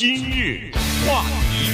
今日话题，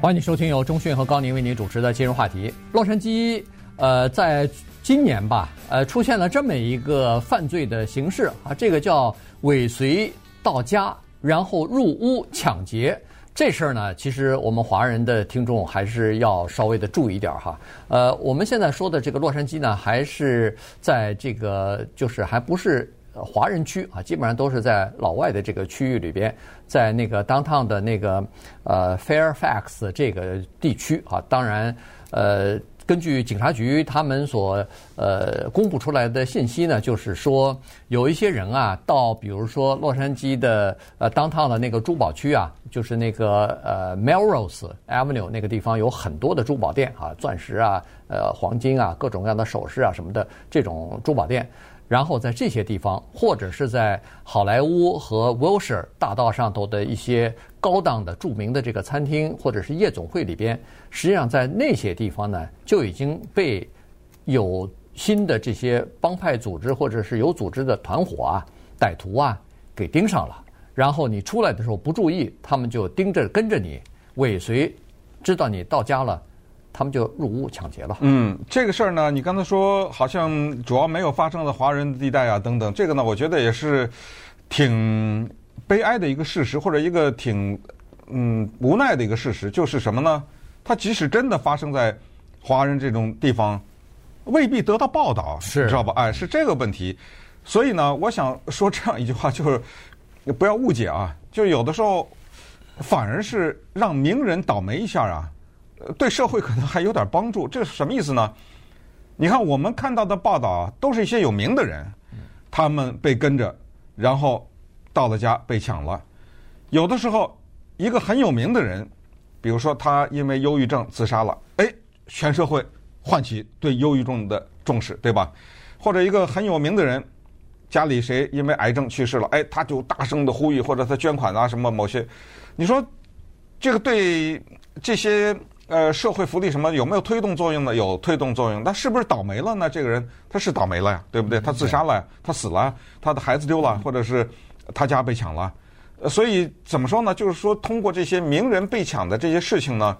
欢迎收听由钟讯和高宁为您主持的今日话题。洛杉矶，呃，在今年吧，呃，出现了这么一个犯罪的形式啊，这个叫尾随到家，然后入屋抢劫。这事儿呢，其实我们华人的听众还是要稍微的注意一点哈。呃，我们现在说的这个洛杉矶呢，还是在这个就是还不是华人区啊，基本上都是在老外的这个区域里边，在那个 downtown 的那个呃 Fairfax 这个地区啊。当然，呃。根据警察局他们所呃公布出来的信息呢，就是说有一些人啊，到比如说洛杉矶的呃 downtown 的那个珠宝区啊，就是那个呃 Melrose Avenue 那个地方有很多的珠宝店啊，钻石啊、呃黄金啊、各种各样的首饰啊什么的这种珠宝店。然后在这些地方，或者是在好莱坞和 Wilshire 大道上头的一些高档的著名的这个餐厅，或者是夜总会里边，实际上在那些地方呢，就已经被有新的这些帮派组织或者是有组织的团伙啊、歹徒啊给盯上了。然后你出来的时候不注意，他们就盯着跟着你，尾随，知道你到家了。他们就入屋抢劫了。嗯，这个事儿呢，你刚才说好像主要没有发生在华人地带啊，等等。这个呢，我觉得也是挺悲哀的一个事实，或者一个挺嗯无奈的一个事实，就是什么呢？它即使真的发生在华人这种地方，未必得到报道，是你知道吧？哎，是这个问题。所以呢，我想说这样一句话，就是不要误解啊，就有的时候反而是让名人倒霉一下啊。对社会可能还有点帮助，这是什么意思呢？你看我们看到的报道啊，都是一些有名的人，他们被跟着，然后到了家被抢了。有的时候，一个很有名的人，比如说他因为忧郁症自杀了，哎，全社会唤起对忧郁症的重视，对吧？或者一个很有名的人，家里谁因为癌症去世了，哎，他就大声的呼吁，或者他捐款啊什么某些，你说这个对这些。呃，社会福利什么有没有推动作用呢？有推动作用，那是不是倒霉了呢？这个人他是倒霉了呀，对不对？他自杀了呀，他死了，他的孩子丢了，或者是他家被抢了。所以怎么说呢？就是说，通过这些名人被抢的这些事情呢，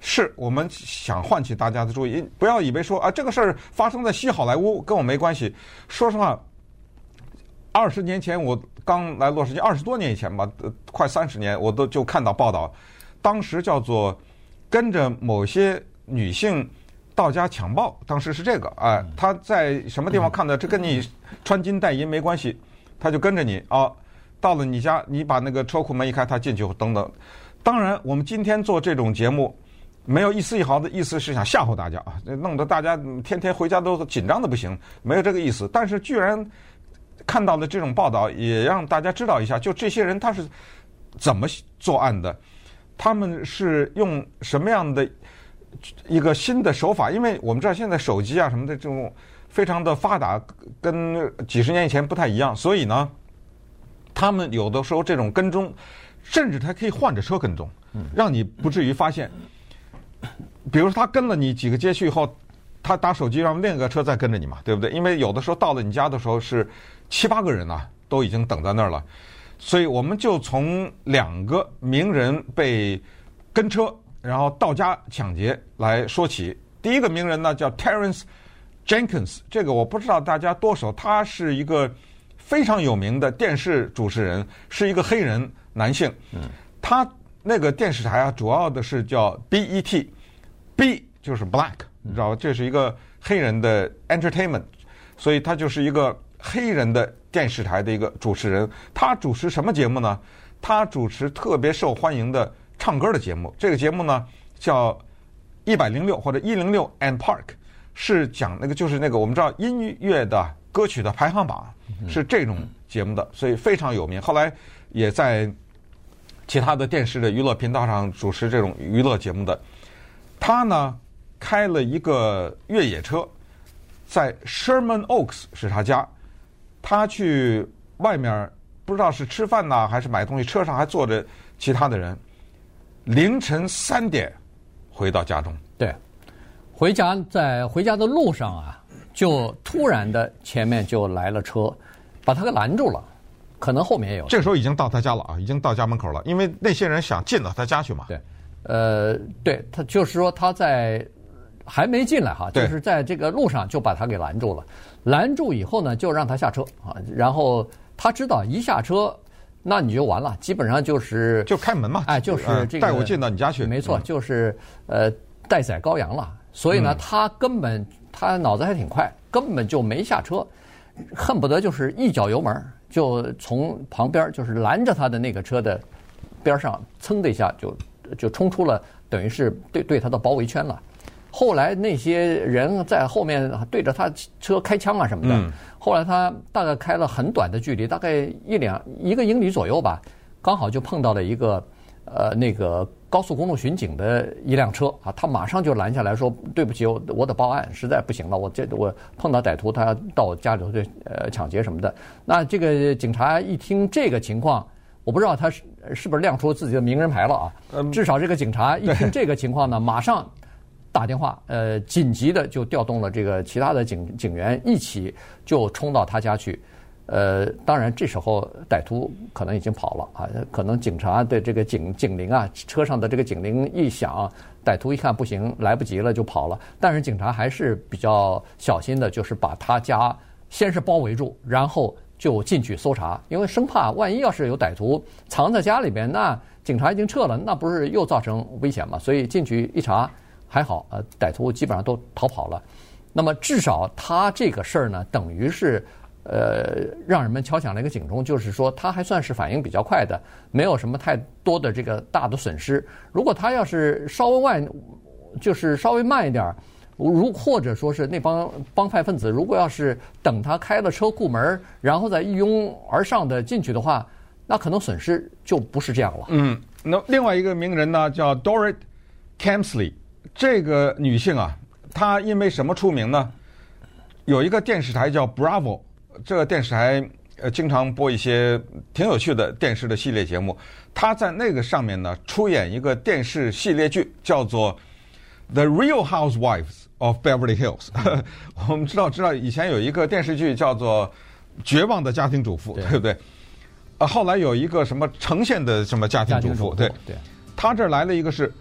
是我们想唤起大家的注意，不要以为说啊，这个事儿发生在西好莱坞跟我没关系。说实话，二十年前我刚来洛杉矶，二十多年以前吧，快三十年，我都就看到报道，当时叫做。跟着某些女性到家强暴，当时是这个啊，他在什么地方看到？这跟你穿金戴银没关系，他就跟着你啊，到了你家，你把那个车库门一开，他进去等等。当然，我们今天做这种节目，没有一丝一毫的意思是想吓唬大家啊，弄得大家天天回家都紧张的不行，没有这个意思。但是，居然看到了这种报道，也让大家知道一下，就这些人他是怎么作案的。他们是用什么样的一个新的手法？因为我们知道现在手机啊什么的这种非常的发达，跟几十年以前不太一样，所以呢，他们有的时候这种跟踪，甚至他可以换着车跟踪，让你不至于发现。比如说他跟了你几个街区以后，他打手机让另一个车再跟着你嘛，对不对？因为有的时候到了你家的时候是七八个人啊，都已经等在那儿了。所以我们就从两个名人被跟车，然后到家抢劫来说起。第一个名人呢叫 Terence Jenkins，这个我不知道大家多少，他是一个非常有名的电视主持人，是一个黑人男性。嗯他那个电视台啊，主要的是叫 BET，B 就是 Black，你知道吧？这是一个黑人的 Entertainment，所以他就是一个黑人的。电视台的一个主持人，他主持什么节目呢？他主持特别受欢迎的唱歌的节目。这个节目呢叫一百零六或者一零六 and Park，是讲那个就是那个我们知道音乐的歌曲的排行榜是这种节目的，所以非常有名。后来也在其他的电视的娱乐频道上主持这种娱乐节目的。他呢开了一个越野车，在 Sherman Oaks 是他家。他去外面不知道是吃饭呢还是买东西，车上还坐着其他的人。凌晨三点回到家中，对，回家在回家的路上啊，就突然的前面就来了车，把他给拦住了。可能后面也有。这个时候已经到他家了啊，已经到家门口了，因为那些人想进到他家去嘛。对，呃，对他就是说他在还没进来哈，就是在这个路上就把他给拦住了。拦住以后呢，就让他下车啊，然后他知道一下车，那你就完了，基本上就是就开门嘛，哎，就是这个带我进到你家去，没错，就是呃待宰羔羊了。所以呢，他根本他脑子还挺快，根本就没下车，恨不得就是一脚油门就从旁边就是拦着他的那个车的边上，噌的一下就就冲出了，等于是对对他的包围圈了。后来那些人在后面对着他车开枪啊什么的。嗯、后来他大概开了很短的距离，大概一两一个英里左右吧，刚好就碰到了一个呃那个高速公路巡警的一辆车啊，他马上就拦下来说：“对不起，我我得报案，实在不行了，我这我碰到歹徒，他要到我家里头去呃抢劫什么的。”那这个警察一听这个情况，我不知道他是是不是亮出自己的名人牌了啊？至少这个警察一听这个情况呢，马上。打电话，呃，紧急的就调动了这个其他的警警员，一起就冲到他家去。呃，当然这时候歹徒可能已经跑了啊，可能警察的这个警警铃啊，车上的这个警铃一响，歹徒一看不行，来不及了就跑了。但是警察还是比较小心的，就是把他家先是包围住，然后就进去搜查，因为生怕万一要是有歹徒藏在家里边，那警察已经撤了，那不是又造成危险吗？所以进去一查。还好，呃，歹徒基本上都逃跑了。那么至少他这个事儿呢，等于是呃让人们敲响了一个警钟，就是说他还算是反应比较快的，没有什么太多的这个大的损失。如果他要是稍微慢，就是稍微慢一点儿，如或者说是那帮帮派分子，如果要是等他开了车库门，然后再一拥而上的进去的话，那可能损失就不是这样了。嗯，那另外一个名人呢，叫 Dorit Kemsley。这个女性啊，她因为什么出名呢？有一个电视台叫 Bravo，这个电视台呃经常播一些挺有趣的电视的系列节目。她在那个上面呢出演一个电视系列剧，叫做《The Real Housewives of Beverly Hills》。我们知道，知道以前有一个电视剧叫做《绝望的家庭主妇》，对不对？啊，后来有一个什么呈现的什么家庭主妇，对对。她这儿来了一个是。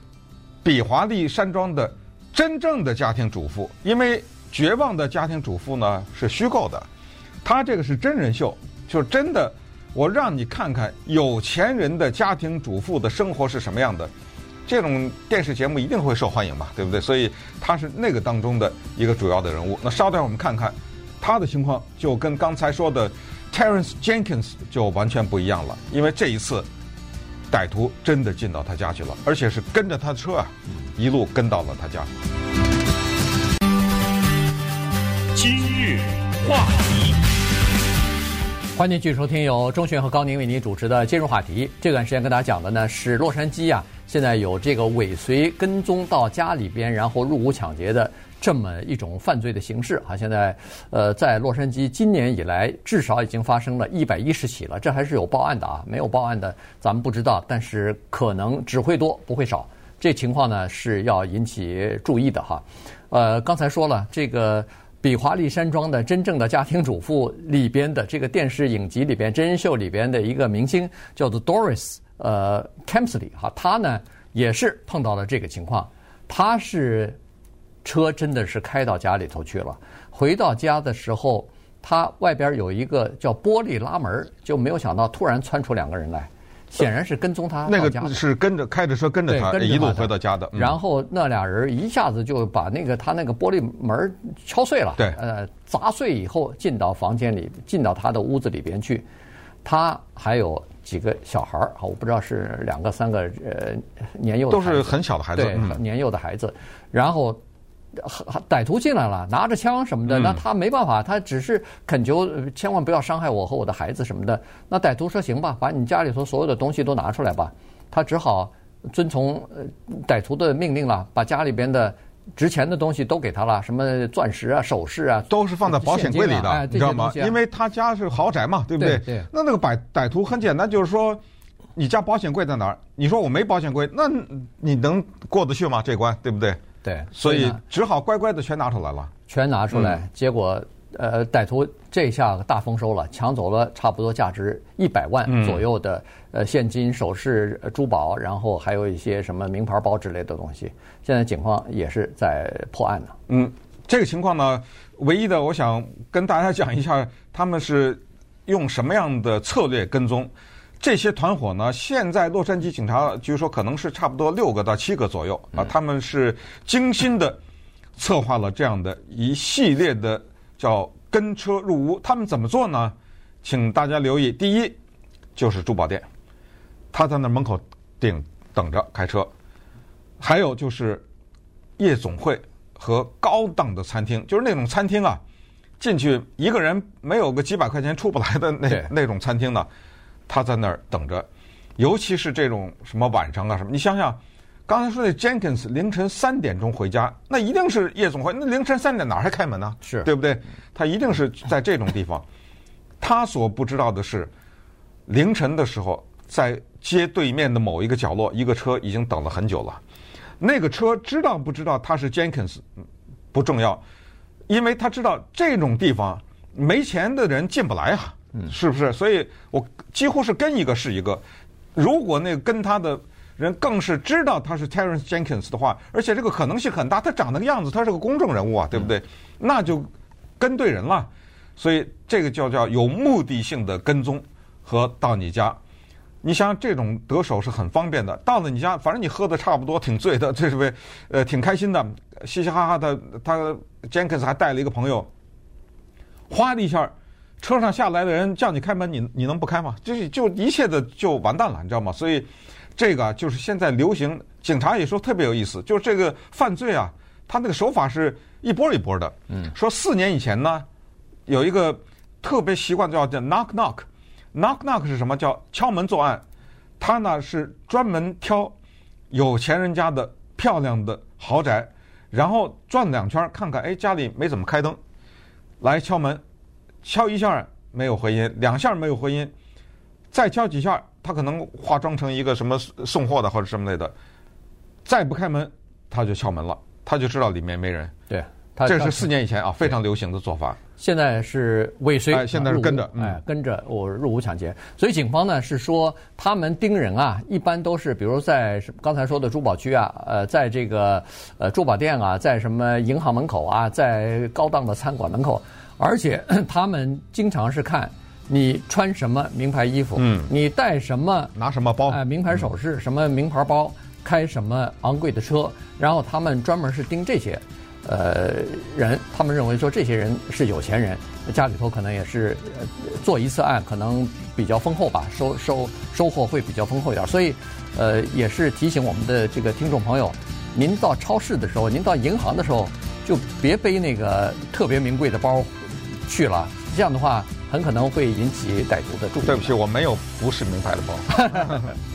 比华利山庄的真正的家庭主妇，因为绝望的家庭主妇呢是虚构的，他这个是真人秀，就真的，我让你看看有钱人的家庭主妇的生活是什么样的，这种电视节目一定会受欢迎嘛，对不对？所以他是那个当中的一个主要的人物。那稍待我们看看他的情况，就跟刚才说的 Terence Jenkins 就完全不一样了，因为这一次。歹徒真的进到他家去了，而且是跟着他的车啊，一路跟到了他家。今日话题，欢迎继续收听由钟迅和高宁为您主持的《今日话题》。这段时间跟大家讲的呢是洛杉矶啊，现在有这个尾随跟踪到家里边，然后入屋抢劫的。这么一种犯罪的形式啊，现在，呃，在洛杉矶今年以来至少已经发生了一百一十起了，这还是有报案的啊，没有报案的咱们不知道，但是可能只会多不会少，这情况呢是要引起注意的哈。呃，刚才说了，这个比华利山庄的真正的家庭主妇里边的这个电视影集里边真人秀里边的一个明星叫做 Doris 呃 Kemsley 哈，他呢也是碰到了这个情况，他是。车真的是开到家里头去了。回到家的时候，他外边有一个叫玻璃拉门，就没有想到突然窜出两个人来，显然是跟踪他。那个是跟着开着车跟着他，一路回到家的。然后那俩人一下子就把那个他那个玻璃门敲碎了，对，呃，砸碎以后进到房间里，进到他的屋子里边去。他还有几个小孩儿啊，我不知道是两个三个呃年幼的，都是很小的孩子，对，年幼的孩子，然后。歹徒进来了，拿着枪什么的，那他没办法，他只是恳求千万不要伤害我和我的孩子什么的。那歹徒说：“行吧，把你家里头所有的东西都拿出来吧。”他只好遵从歹徒的命令了，把家里边的值钱的东西都给他了，什么钻石啊、首饰啊，都是放在保险柜里的，啊、你知道吗？因为他家是豪宅嘛，对不对？对。对那那个歹歹徒很简单，就是说，你家保险柜在哪儿？你说我没保险柜，那你能过得去吗？这关对不对？对，所以只好乖乖的全拿出来了，全拿出来。结果呃，歹徒这下大丰收了，抢走了差不多价值一百万左右的、嗯、呃现金、首饰、珠宝，然后还有一些什么名牌包之类的东西。现在警方也是在破案呢。嗯，这个情况呢，唯一的我想跟大家讲一下，他们是用什么样的策略跟踪这些团伙呢？现在洛杉矶警察据说可能是差不多六个到七个左右啊，他们是精心的策划了这样的一系列的。叫跟车入屋，他们怎么做呢？请大家留意，第一就是珠宝店，他在那门口顶等着开车；还有就是夜总会和高档的餐厅，就是那种餐厅啊，进去一个人没有个几百块钱出不来的那那种餐厅呢，他在那儿等着。尤其是这种什么晚上啊什么，你想想。刚才说的 Jenkins 凌晨三点钟回家，那一定是夜总会。那凌晨三点哪还开门呢？是对不对？他一定是在这种地方。他所不知道的是，凌晨的时候，在街对面的某一个角落，一个车已经等了很久了。那个车知道不知道他是 Jenkins 不重要，因为他知道这种地方没钱的人进不来啊，是不是？所以我几乎是跟一个是一个。如果那个跟他的。人更是知道他是 Terence Jenkins 的话，而且这个可能性很大，他长那个样子，他是个公众人物啊，对不对？那就跟对人了，所以这个叫叫有目的性的跟踪和到你家。你想这种得手是很方便的，到了你家，反正你喝的差不多，挺醉的，这是为呃挺开心的，嘻嘻哈哈的。他 Jenkins 还带了一个朋友，哗的一下，车上下来的人叫你开门，你你能不开吗？就是就一切的就完蛋了，你知道吗？所以。这个就是现在流行，警察也说特别有意思，就是这个犯罪啊，他那个手法是一波一波的。嗯，说四年以前呢，有一个特别习惯叫叫 knock knock，knock knock 是什么？叫敲门作案。他呢是专门挑有钱人家的漂亮的豪宅，然后转两圈看看，哎，家里没怎么开灯，来敲门，敲一下没有回音，两下没有回音，再敲几下。他可能化妆成一个什么送货的或者什么类的，再不开门，他就敲门了，他就知道里面没人。对，这是四年以前啊，非常流行的做法。现在是尾随，哎，现在是跟着，哎，跟着我入伍抢劫。所以警方呢是说，他们盯人啊，一般都是比如在刚才说的珠宝区啊，呃，在这个呃珠宝店啊，在什么银行门口啊，在高档的餐馆门口，而且 他们经常是看。你穿什么名牌衣服？嗯，你带什么？拿什么包？哎，名牌首饰，什么名牌包？开什么昂贵的车？然后他们专门是盯这些，呃，人。他们认为说这些人是有钱人，家里头可能也是做一次案，可能比较丰厚吧，收收收获会比较丰厚一点。所以，呃，也是提醒我们的这个听众朋友，您到超市的时候，您到银行的时候，就别背那个特别名贵的包去了。这样的话。很可能会引起歹徒的注意。对不起，我没有不是名牌的包。